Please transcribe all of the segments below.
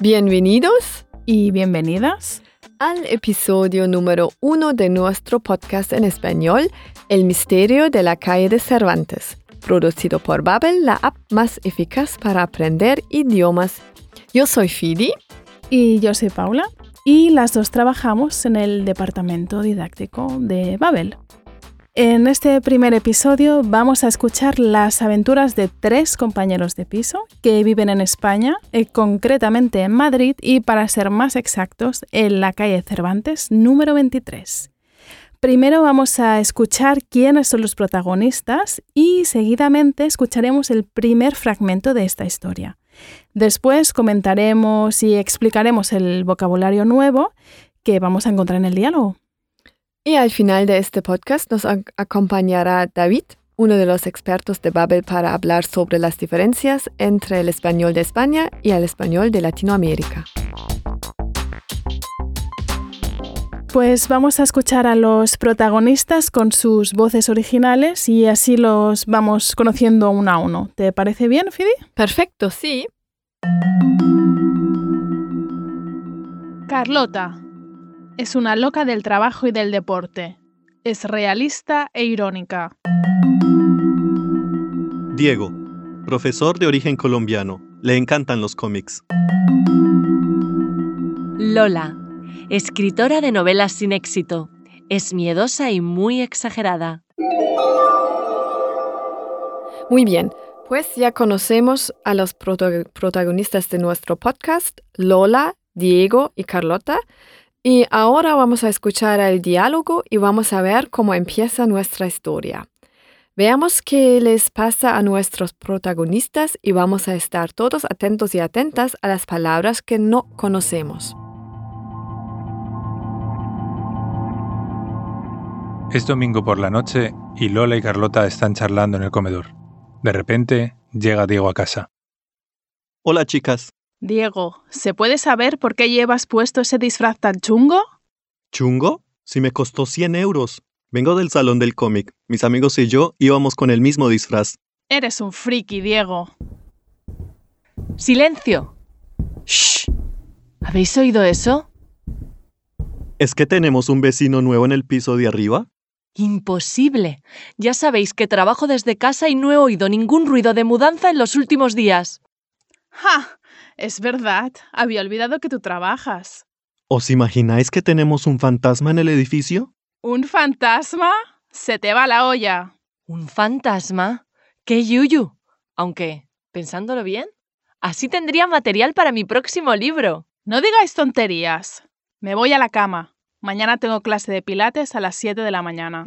Bienvenidos y bienvenidas al episodio número uno de nuestro podcast en español, El misterio de la calle de Cervantes, producido por Babel, la app más eficaz para aprender idiomas. Yo soy Fidi. Y yo soy Paula. Y las dos trabajamos en el departamento didáctico de Babel. En este primer episodio vamos a escuchar las aventuras de tres compañeros de piso que viven en España, eh, concretamente en Madrid y para ser más exactos, en la calle Cervantes número 23. Primero vamos a escuchar quiénes son los protagonistas y seguidamente escucharemos el primer fragmento de esta historia. Después comentaremos y explicaremos el vocabulario nuevo que vamos a encontrar en el diálogo. Y al final de este podcast nos acompañará David, uno de los expertos de Babel, para hablar sobre las diferencias entre el español de España y el español de Latinoamérica. Pues vamos a escuchar a los protagonistas con sus voces originales y así los vamos conociendo uno a uno. ¿Te parece bien, Fidi? Perfecto, sí. Carlota, es una loca del trabajo y del deporte. Es realista e irónica. Diego, profesor de origen colombiano. Le encantan los cómics. Lola, escritora de novelas sin éxito. Es miedosa y muy exagerada. Muy bien, pues ya conocemos a los protagonistas de nuestro podcast, Lola, Diego y Carlota. Y ahora vamos a escuchar el diálogo y vamos a ver cómo empieza nuestra historia. Veamos qué les pasa a nuestros protagonistas y vamos a estar todos atentos y atentas a las palabras que no conocemos. Es domingo por la noche y Lola y Carlota están charlando en el comedor. De repente llega Diego a casa. Hola chicas, Diego, ¿se puede saber por qué llevas puesto ese disfraz tan chungo? ¿Chungo? Si me costó 100 euros. Vengo del salón del cómic. Mis amigos y yo íbamos con el mismo disfraz. Eres un friki, Diego. ¡Silencio! ¡Shh! ¿Habéis oído eso? ¿Es que tenemos un vecino nuevo en el piso de arriba? Imposible. Ya sabéis que trabajo desde casa y no he oído ningún ruido de mudanza en los últimos días. ¡Ja! Es verdad, había olvidado que tú trabajas. ¿Os imagináis que tenemos un fantasma en el edificio? ¿Un fantasma? Se te va la olla. ¿Un fantasma? ¡Qué yuyu! Aunque, pensándolo bien, así tendría material para mi próximo libro. No digáis tonterías. Me voy a la cama. Mañana tengo clase de pilates a las 7 de la mañana.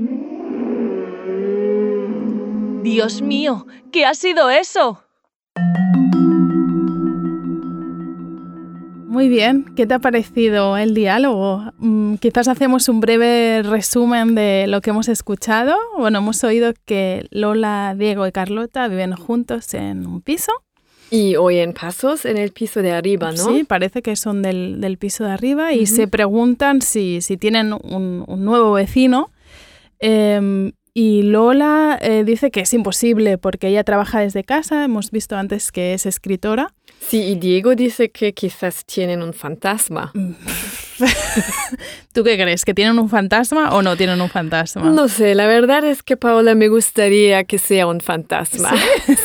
Dios mío, ¿qué ha sido eso? Muy bien, ¿qué te ha parecido el diálogo? Mm, quizás hacemos un breve resumen de lo que hemos escuchado. Bueno, hemos oído que Lola, Diego y Carlota viven juntos en un piso. Y oyen pasos en el piso de arriba, ¿no? Sí, parece que son del, piso de arriba y se preguntan si, tienen un, nuevo vecino. Em, y Lola eh, dice que es imposible porque ella trabaja desde casa. Hemos visto antes que es escritora. Sí, y Diego dice que quizás tienen un fantasma. ¿Tú qué crees? ¿Que tienen un fantasma o no tienen un fantasma? No sé, la verdad es que Paola me gustaría que sea un fantasma.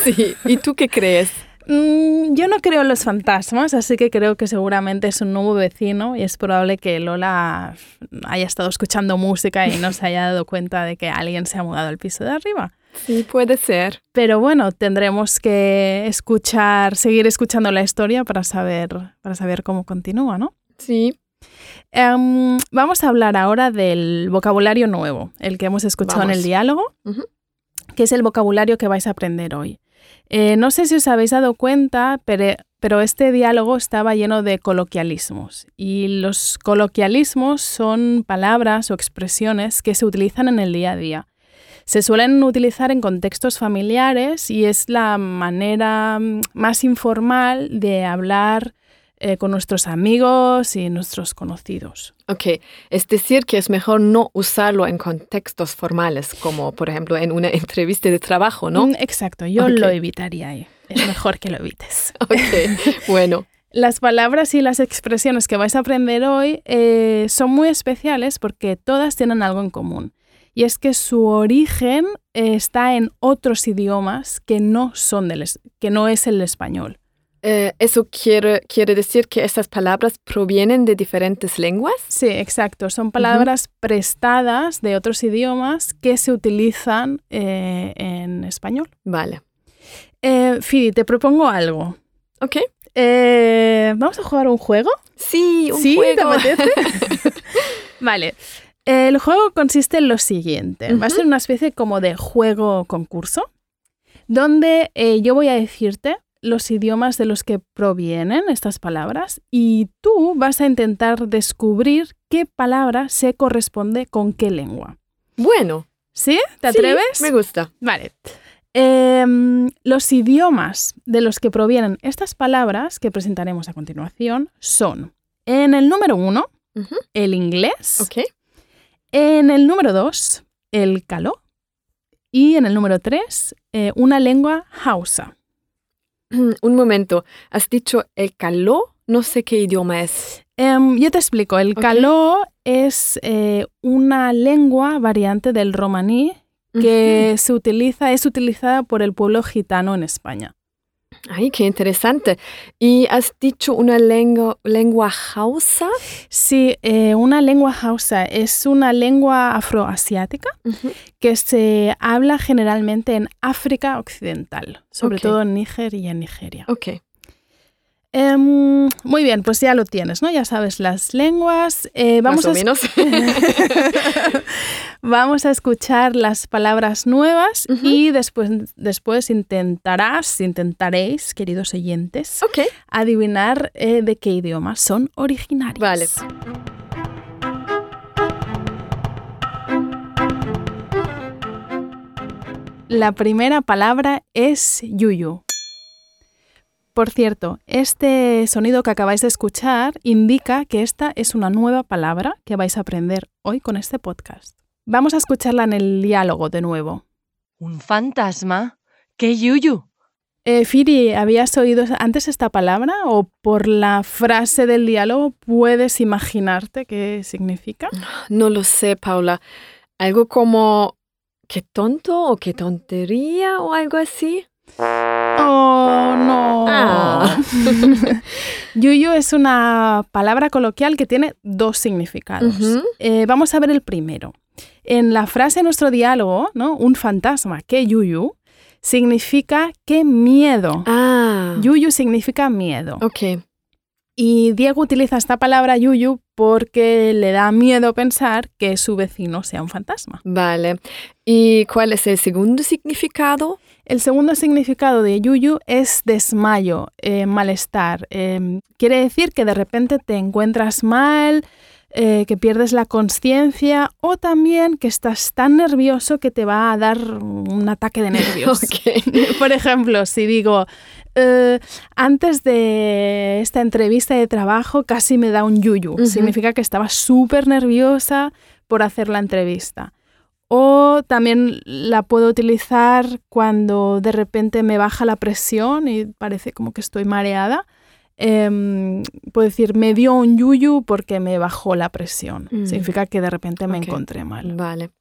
Sí. ¿Y tú qué crees? Mm, yo no creo en los fantasmas, así que creo que seguramente es un nuevo vecino y es probable que Lola haya estado escuchando música y no se haya dado cuenta de que alguien se ha mudado al piso de arriba. Sí, puede ser. Pero bueno, tendremos que escuchar, seguir escuchando la historia para saber, para saber cómo continúa, ¿no? Sí. Em, vamos a hablar ahora del vocabulario nuevo, el que hemos escuchado en el diálogo, que es el vocabulario que vais a aprender hoy. Eh, no sé si os habéis dado cuenta, pero, este diálogo estaba lleno de coloquialismos. Y los coloquialismos son palabras o expresiones que se utilizan en el día a día se suelen utilizar en contextos familiares y es la manera mm, más informal de hablar eh, con nuestros amigos y nuestros conocidos. Ok, es decir, que es mejor no usarlo en contextos formales, como por ejemplo en una entrevista de trabajo, ¿no? Mm, exacto, yo lo evitaría ahí. Es mejor que lo evites. ok, bueno. Las palabras y las expresiones que vais a aprender hoy eh, son muy especiales porque todas tienen algo en común. Y es que su origen eh, está en otros idiomas que no, son del, que no es el español. Eh, ¿Eso quiere, quiere decir que estas palabras provienen de diferentes lenguas? Sí, exacto. Son palabras prestadas de otros idiomas que se utilizan eh, en español. Vale. Eh, Fidi, te propongo algo. Ok. Eh, ¿Vamos a jugar un juego? Sí, un ¿Sí? ¿Te juego. apetece? vale. El juego consiste en lo siguiente. Va a ser una especie como de juego concurso, donde yo voy a decirte los idiomas de los que provienen estas palabras y tú vas a intentar descubrir qué palabra se corresponde con qué lengua. Bueno. ¿Sí? ¿Te sí, atreves? me gusta. Vale. Em, los idiomas de los que provienen estas palabras que presentaremos a continuación son, en el número uno, el inglés, en el número dos, el caló, y en el número tres, eh, una lengua hausa. Un momento. ¿Has dicho el caló? No sé qué idioma es. Em, yo te explico, el caló es eh, una lengua variante del romaní que se utiliza, es utilizada por el pueblo gitano en España. Ay, qué interesante. ¿Y has dicho una lengua, lengua hausa? Sí, eh, una lengua hausa es una lengua afroasiática que se habla generalmente en África Occidental, sobre todo en Níger y en Nigeria. Ok. Em, muy bien, pues ya lo tienes, ¿no? Ya sabes las lenguas. Eh, vamos, Más o a, menos. vamos a escuchar las palabras nuevas y después, después intentarás, intentaréis, queridos oyentes, adivinar eh, de qué idioma son originarios. Vale. La primera palabra es yuyu. Por cierto, este sonido que acabáis de escuchar indica que esta es una nueva palabra que vais a aprender hoy con este podcast. Vamos a escucharla en el diálogo de nuevo. ¿Un fantasma? ¡Qué yuyu! Eh, Firi, ¿habías oído antes esta palabra o por la frase del diálogo puedes imaginarte qué significa? No lo sé, Paula. Algo como qué tonto o qué tontería o algo así. Oh, no. Ah. Yuyu es una palabra coloquial que tiene dos significados. Eh, vamos a ver el primero. En la frase de nuestro diálogo, ¿no? Un fantasma, que yuyu, significa qué miedo. Ah. Yuyu significa miedo. Ok. Y Diego utiliza esta palabra yuyu porque le da miedo pensar que su vecino sea un fantasma. Vale. ¿Y cuál es el segundo significado? El segundo significado de yuyu es desmayo, eh, malestar. Eh, quiere decir que de repente te encuentras mal, eh, que pierdes la conciencia o también que estás tan nervioso que te va a dar un ataque de nervios. Por ejemplo, si digo, eh, antes de esta entrevista de trabajo casi me da un yuyu, significa que estaba súper nerviosa por hacer la entrevista. O también la puedo utilizar cuando de repente me baja la presión y parece como que estoy mareada. Em, puedo decir, me dio un yuyu porque me bajó la presión. Mm. Significa que de repente me encontré mal. Vale.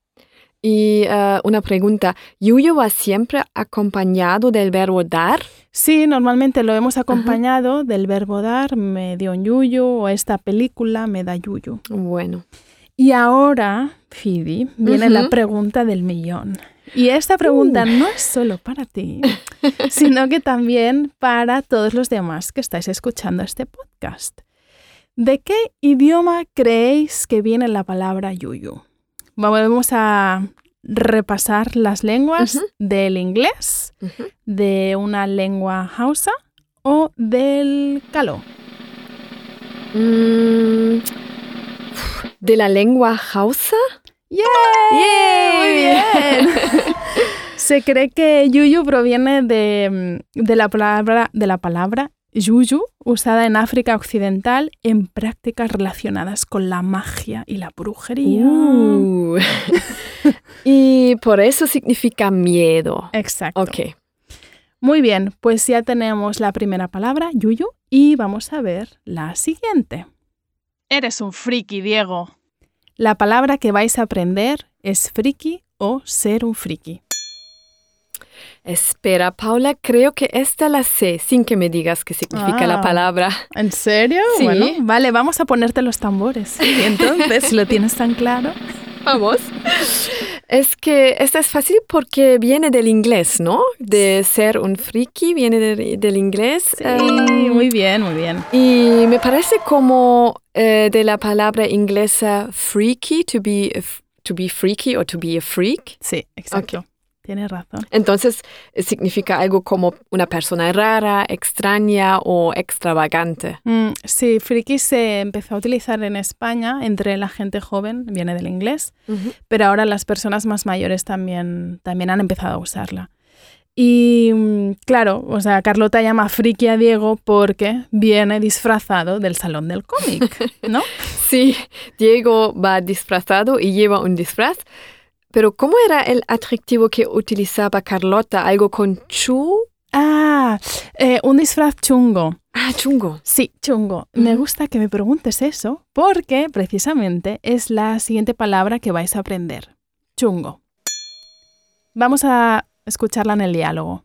Y eh, una pregunta. ¿Yuyo va siempre acompañado del verbo dar? Sí, normalmente lo hemos acompañado del verbo dar, me dio un yuyu, o esta película me da yuyu. Bueno. Y ahora, Fidi, viene la pregunta del millón. Y esta pregunta Uh. no es solo para ti, sino que también para todos los demás que estáis escuchando este podcast. ¿De qué idioma creéis que viene la palabra yuyu? Vamos a repasar las lenguas del inglés, de una lengua hausa o del caló. Mm, ¿De la lengua hausa? ¡Yay! ¡Yay! Muy bien. Se cree que yuyu proviene de, mm, de la palabra, de la palabra yuyu, usada en África Occidental en prácticas relacionadas con la magia y la brujería. Uh. y por eso significa miedo. Exacto. Ok. Muy bien, pues ya tenemos la primera palabra, yuyu, Y vamos a ver la siguiente. Eres un friki, Diego. La palabra que vais a aprender es friki o ser un friki. Espera, Paula, creo que esta la sé sin que me digas qué significa la Ah. palabra. ¿En serio? Sí. Bueno, vale, vamos a ponerte los tambores. Y entonces, ¿lo tienes tan claro? Vamos. Es que esta es fácil porque viene del inglés, ¿no? De ser un friki viene de- del inglés. Sí, em, muy bien, muy bien. Y me parece como eh, de la palabra inglesa freaky, to be, a to be freaky o to be a freak. Sí, exacto. Tienes razón. Entonces eh, significa algo como una persona rara, extraña o extravagante. Mm, sí, friki se empezó a utilizar en España entre la gente joven, viene del inglés, pero ahora las personas más mayores también, también han empezado a usarla. Y mm, claro, o sea, Carlota llama friki a Diego porque viene disfrazado del salón del cómic, ¿no? Sí, Diego va disfrazado y lleva un disfraz. Pero ¿cómo era el adjetivo que utilizaba Carlota? ¿Algo con chu? Ah, eh, un disfraz chungo. Ah, chungo. Sí, chungo. Me gusta que me preguntes eso porque precisamente es la siguiente palabra que vais a aprender. Chungo. Vamos a escucharla en el diálogo.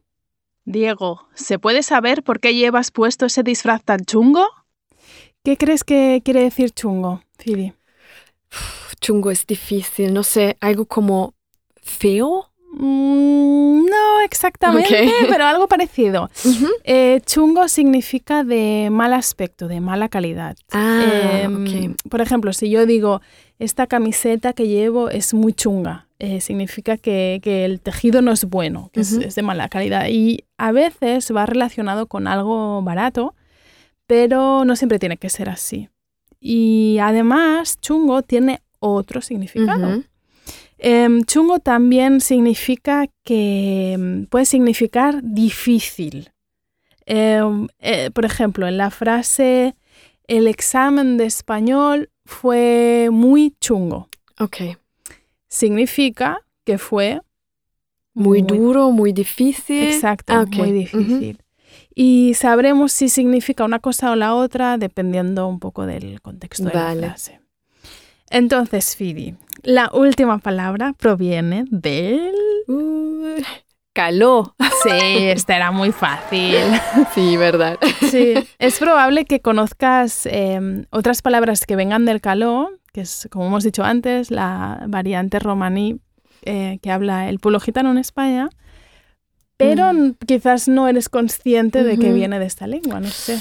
Diego, ¿se puede saber por qué llevas puesto ese disfraz tan chungo? ¿Qué crees que quiere decir chungo, Phoebe? Chungo es difícil, no sé, algo como feo. Mm, no exactamente, pero algo parecido. Eh, chungo significa de mal aspecto, de mala calidad. Ah, Em. Por ejemplo, si yo digo, esta camiseta que llevo es muy chunga, eh, significa que, que el tejido no es bueno, que es, de mala calidad. Y a veces va relacionado con algo barato, pero no siempre tiene que ser así. Y además, chungo tiene otro significado. Em, chungo también significa que em, puede significar difícil. Em, eh, por ejemplo, en la frase el examen de español fue muy chungo. Ok. Significa que fue Muy, duro, muy difícil. Exacto, Ah, ok. muy difícil. Y sabremos si significa una cosa o la otra dependiendo un poco del contexto de Vale. la frase. Entonces, Fidi, la última palabra proviene del... Uh, caló. Sí, esta era muy fácil. Sí, verdad. Sí, es probable que conozcas eh, otras palabras que vengan del caló, que es, como hemos dicho antes, la variante romaní eh, que habla el pueblo gitano en España, pero Mm. quizás no eres consciente de que viene de esta lengua, no sé.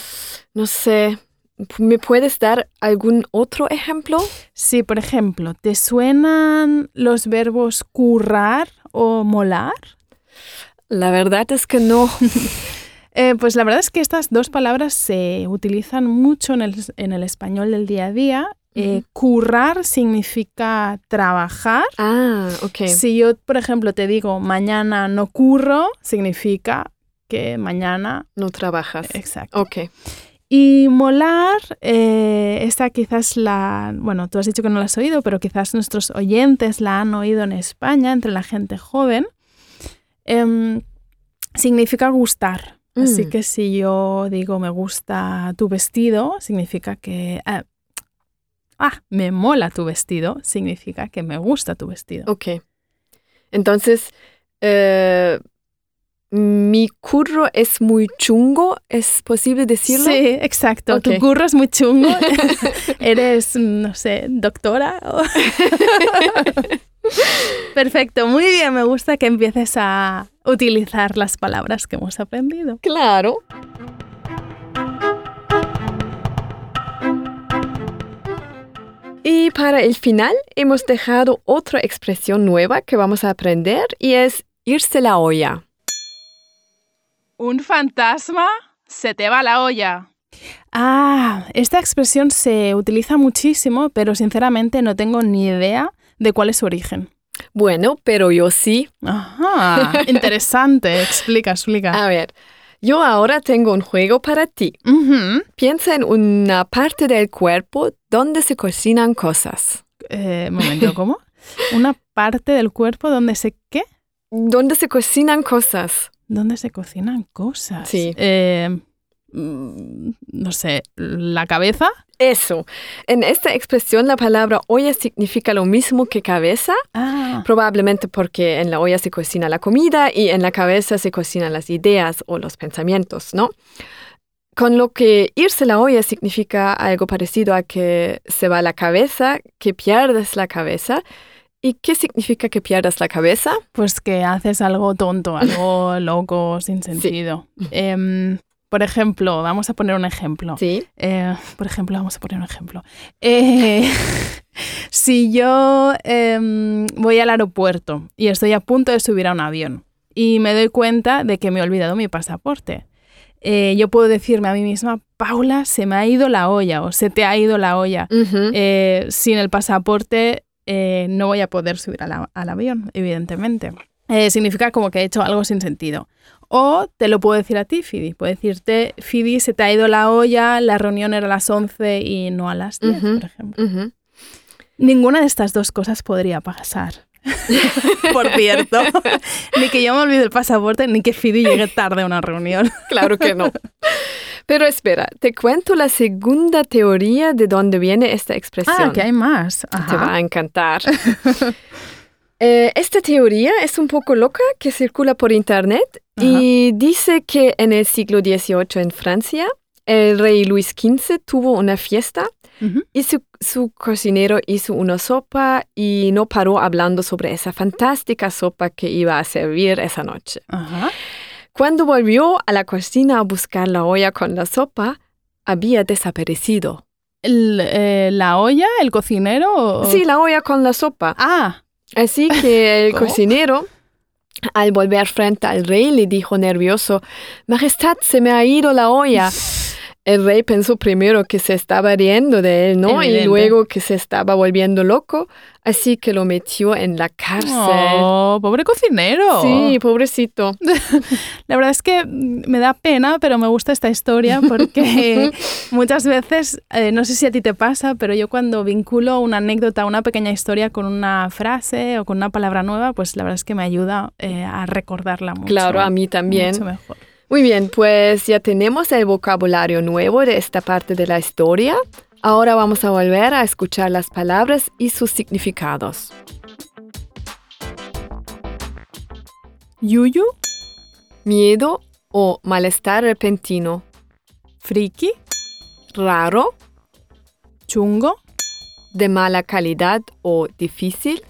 No sé. ¿Me puedes dar algún otro ejemplo? Sí, por ejemplo, ¿te suenan los verbos currar o molar? La verdad es que no. Eh, pues la verdad es que estas dos palabras se utilizan mucho en el, en el español del día a día. Eh, currar significa trabajar. Ah, ok. Si yo, por ejemplo, te digo mañana no curro, significa que mañana... No trabajas. Exacto. Ok. Y molar, eh, esta quizás la... Bueno, tú has dicho que no la has oído, pero quizás nuestros oyentes la han oído en España, entre la gente joven. Em, significa gustar. Así Mm. que si yo digo me gusta tu vestido, significa que... ah, ah, me mola tu vestido, significa que me gusta tu vestido. Ok. Entonces, eh, mi curro es muy chungo. ¿Es posible decirlo? Sí, exacto. Ok. Tu curro es muy chungo. Eres, no sé, doctora. Perfecto, muy bien. Me gusta que empieces a utilizar las palabras que hemos aprendido. Claro. Y para el final hemos dejado otra expresión nueva que vamos a aprender y es irse la olla. ¿Un fantasma? Se te va la olla. Ah, esta expresión se utiliza muchísimo, pero sinceramente no tengo ni idea de cuál es su origen. Bueno, pero yo sí. Ajá, interesante. Explica, explica. A ver, yo ahora tengo un juego para ti. Ujú. Piensa en una parte del cuerpo donde se cocinan cosas. Eh, momento, ¿cómo? Una parte del cuerpo donde se... ¿Qué? ¿Dónde se cocinan cosas? ¿Dónde se cocinan cosas? Sí. Eh, no sé, la cabeza. Eso. En esta expresión la palabra olla significa lo mismo que cabeza, Ah, probablemente porque en la olla se cocina la comida y en la cabeza se cocinan las ideas o los pensamientos, ¿no? Con lo que irse la olla significa algo parecido a que se va la cabeza, que pierdes la cabeza. ¿Y qué significa que pierdas la cabeza? pues que haces algo tonto, algo loco, sin sentido. Em, por ejemplo, vamos a poner un ejemplo. Sí. Eh, por ejemplo, vamos a poner un ejemplo. Eh, si yo em, voy al aeropuerto y estoy a punto de subir a un avión y me doy cuenta de que me he olvidado mi pasaporte, eh, yo puedo decirme a mí misma, Paula, se me ha ido la olla o se te ha ido la olla. Eh, sin el pasaporte no voy a poder subir la- al avión, evidentemente. Eh, significa como que he hecho algo sin sentido. O te lo puedo decir a ti, Fidi. Puedo decirte, Fidi, se te ha ido la olla, la reunión era a las 11 y no a las 10, Ujú. por ejemplo. Ujú. Ninguna de estas dos cosas podría pasar. por cierto, ni que yo me olvide el pasaporte, ni que Fidi llegue tarde a una reunión. Claro que no. Pero espera, te cuento la segunda teoría de dónde viene esta expresión. Ah, que hay más. Te va Ajá. a encantar. Eh, esta teoría es un poco loca que circula por internet y dice que en el siglo XVIII en Francia, el rey Luis XV tuvo una fiesta y su, su cocinero hizo una sopa y no paró hablando sobre esa fantástica sopa que iba a servir esa noche. Ajá. Cuando volvió a la cocina a buscar la olla con la sopa, había desaparecido. El, eh, ¿La olla? ¿El cocinero? o- Sí, la olla con la sopa. Ah, Así que el cocinero, al volver frente al rey, le dijo nervioso, Majestad, se me ha ido la olla. El rey pensó primero que se estaba riendo de él, ¿no? Evidente. Y luego que se estaba volviendo loco, así que lo metió en la cárcel. Oh, pobre cocinero. Sí, pobrecito. La verdad es que me da pena, pero me gusta esta historia porque muchas veces, eh, no sé si a ti te pasa, pero yo cuando vinculo una anécdota, una pequeña historia con una frase o con una palabra nueva, pues la verdad es que me ayuda eh, a recordarla mucho. Claro, a mí también. Mucho mejor. Muy bien, pues ya tenemos el vocabulario nuevo de esta parte de la historia. Ahora vamos a volver a escuchar las palabras y sus significados. Yuyu, Miedo o malestar repentino. friki, Raro, chungo, de mala calidad o difícil.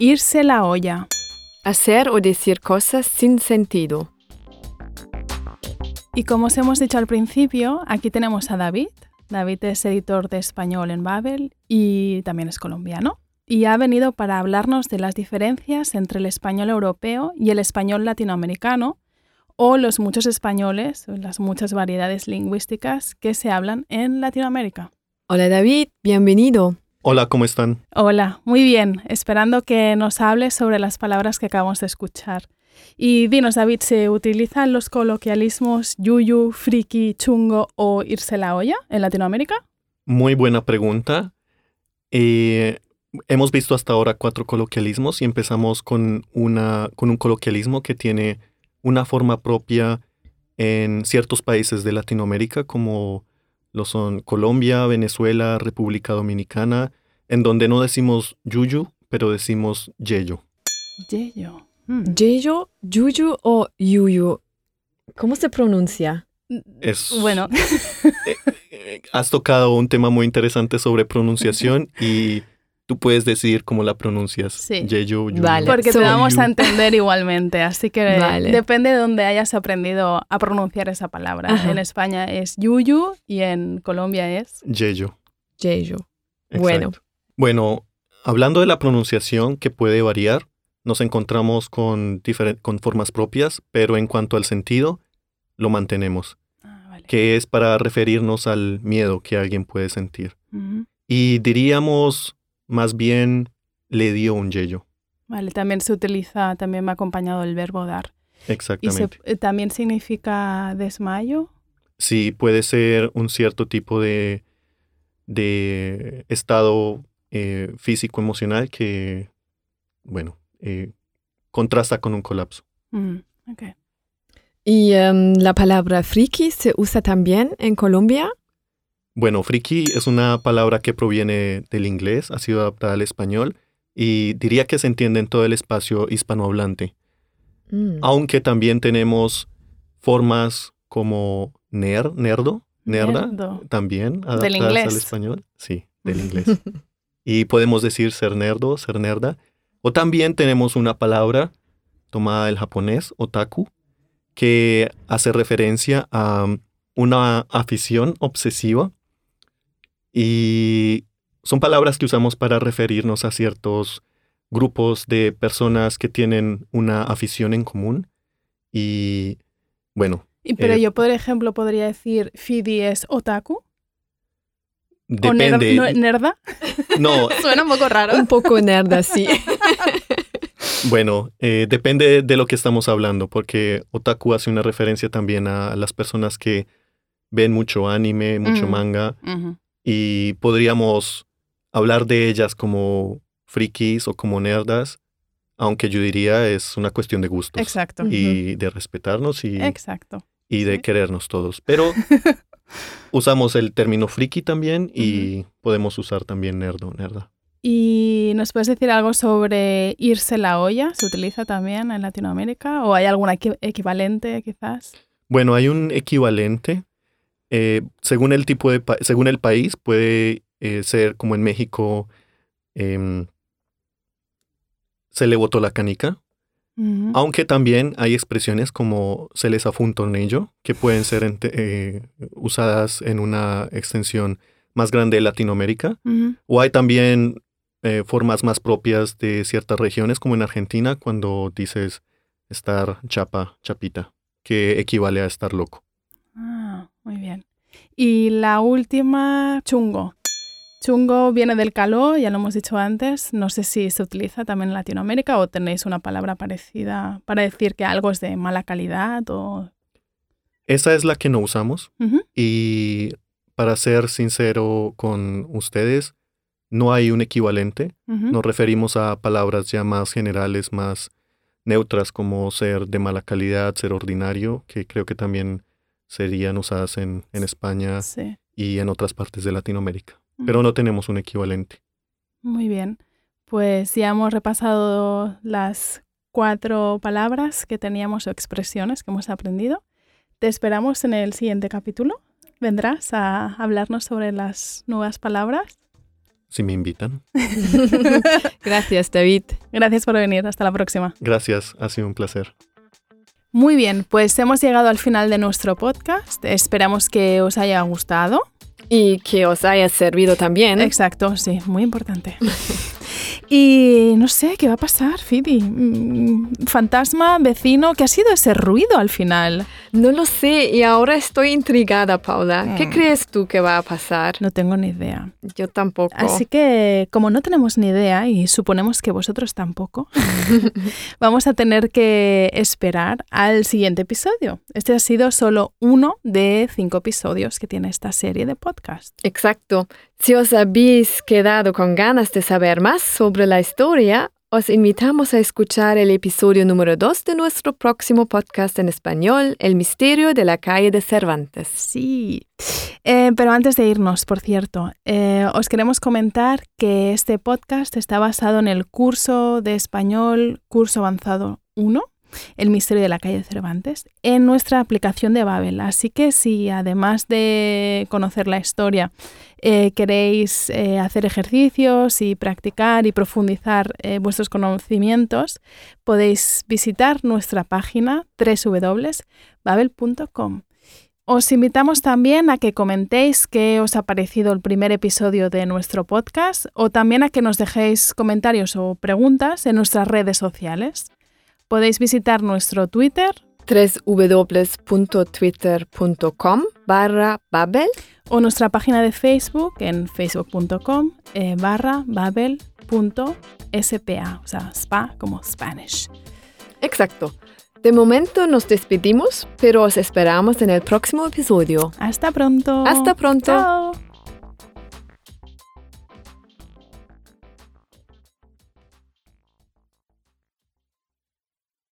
irse la olla. Hacer o decir cosas sin sentido. Y como os hemos dicho al principio, aquí tenemos a David. David es editor de español en Babel y también es colombiano. Y ha venido para hablarnos de las diferencias entre el español europeo y el español latinoamericano o los muchos españoles, las muchas variedades lingüísticas que se hablan en Latinoamérica. Hola David, bienvenido. Hola, ¿cómo están? Hola, muy bien, esperando que nos hables sobre las palabras que acabamos de escuchar. Y dinos, David, ¿se utilizan los coloquialismos yuyu, friki, chungo o irse la olla en Latinoamérica? Muy buena pregunta. Eh, hemos visto hasta ahora cuatro coloquialismos y empezamos con, una, con un coloquialismo que tiene una forma propia en ciertos países de Latinoamérica, como lo son Colombia, Venezuela, República Dominicana, en donde no decimos yuyu, pero decimos yeyo. Yeyo. Mm. Yeyo, yuyu o yuyu. ¿Cómo se pronuncia? Es, Bueno, eh, has tocado un tema muy interesante sobre pronunciación y tú puedes decir cómo la pronuncias. Sí. Yeyo, yuyu. Vale. porque So- te vamos a entender igualmente, así que Vale. depende de donde hayas aprendido a pronunciar esa palabra. Ajá. En España es yuyu y en Colombia es... Yeyo. Yeyo. Bueno. exacto. Bueno, hablando de la pronunciación que puede variar, nos encontramos con, con formas propias, pero en cuanto al sentido, lo mantenemos, Ah, vale. que es para referirnos al miedo que alguien puede sentir. Y diríamos más bien le dio un yeyo. Vale, también se utiliza, también me ha acompañado el verbo dar. ¿Y se- Exactamente. eh, también significa desmayo? Sí, puede ser un cierto tipo de, de estado eh, físico-emocional que, bueno, eh, contrasta con un colapso. Mm, ok. ¿Y em, la palabra friki se usa también en Colombia? Bueno, friki es una palabra que proviene del inglés, ha sido adaptada al español y diría que se entiende en todo el espacio hispanohablante. Mm. Aunque también tenemos formas como ner, nerdo, nerda, Nerdo. también adaptadas inglés. al español. Sí, del inglés. y podemos decir ser nerdo, ser nerda. O también tenemos una palabra tomada del japonés, otaku, que hace referencia a una afición obsesiva. Y son palabras que usamos para referirnos a ciertos grupos de personas que tienen una afición en común. Y bueno, Y, pero Eh, yo, por ejemplo, podría decir Fidi es otaku o ner- depende. no- nerda. No, Suena un poco raro. Un poco nerda, sí. Bueno, eh, depende de lo que estamos hablando, porque otaku hace una referencia también a las personas que ven mucho anime, mucho manga, y podríamos hablar de ellas como frikis o como nerdas, aunque yo diría es una cuestión de gustos Exacto. y de respetarnos y, Exacto. y de sí. querernos todos. Pero usamos el término friki también y podemos usar también nerdo, nerda. ¿Y nos puedes decir algo sobre irse la olla? ¿Se utiliza también en Latinoamérica? ¿O hay algún equi- equivalente quizás? Bueno, hay un equivalente. eh, según el tipo de según el país, puede eh, ser como en México em, se le botó la canica. Aunque también hay expresiones como se les afó un tornillo, que pueden ser ente- eh, usadas en una extensión más grande de Latinoamérica. O hay también eh, formas más propias de ciertas regiones, como en Argentina, cuando dices estar chapa, chapita, que equivale a estar loco. Ah, muy bien. Y la última, chungo. Chungo viene del caló, ya lo hemos dicho antes. No sé si se utiliza también en Latinoamérica o tenéis una palabra parecida para decir que algo es de mala calidad o... Esa es la que no usamos. Y para ser sincero con ustedes, no hay un equivalente. Nos referimos a palabras ya más generales, más neutras, como ser de mala calidad, ser ordinario, que creo que también serían usadas en, en España Sí. y en otras partes de Latinoamérica. Pero no tenemos un equivalente. Muy bien. Pues ya hemos repasado las cuatro palabras que teníamos o expresiones que hemos aprendido. Te esperamos en el siguiente capítulo. ¿Vendrás a hablarnos sobre las nuevas palabras? Si me invitan. Gracias, David. Gracias por venir. Hasta la próxima. Gracias, ha sido un placer. Muy bien, pues hemos llegado al final de nuestro podcast. Esperamos que os haya gustado. Y que os haya servido también. Exacto, sí, muy importante. Y no sé, ¿qué va a pasar, Fidi? Mm, Fantasma, vecino, ¿qué ha sido ese ruido al final? No lo sé y ahora estoy intrigada, Paula. ¿Qué Mm. crees tú que va a pasar? No tengo ni idea. Yo tampoco. Así que, como no tenemos ni idea y suponemos que vosotros tampoco, vamos a tener que esperar al siguiente episodio. Este ha sido solo uno de cinco episodios que tiene esta serie de podcast. Exacto. Si os habéis quedado con ganas de saber más sobre la historia, os invitamos a escuchar el episodio número 2 de nuestro próximo podcast en español, El misterio de la calle de Cervantes. Sí. Eh, pero antes de irnos, por cierto, eh, os queremos comentar que este podcast está basado en el curso de español, curso avanzado 1, El misterio de la calle de Cervantes, en nuestra aplicación de Babel. Así que si además de conocer la historia, eh, queréis eh, hacer ejercicios y practicar y profundizar eh, vuestros conocimientos, podéis visitar nuestra página www.babel.com. Os invitamos también a que comentéis qué os ha parecido el primer episodio de nuestro podcast o también a que nos dejéis comentarios o preguntas en nuestras redes sociales. Podéis visitar nuestro Twitter www.twitter.com barra Babel. o nuestra página de Facebook en facebook.com eh, barra babel.spa, o sea, spa como Spanish. Exacto. De momento nos despedimos, pero os esperamos en el próximo episodio. Hasta pronto. Hasta pronto. Chao.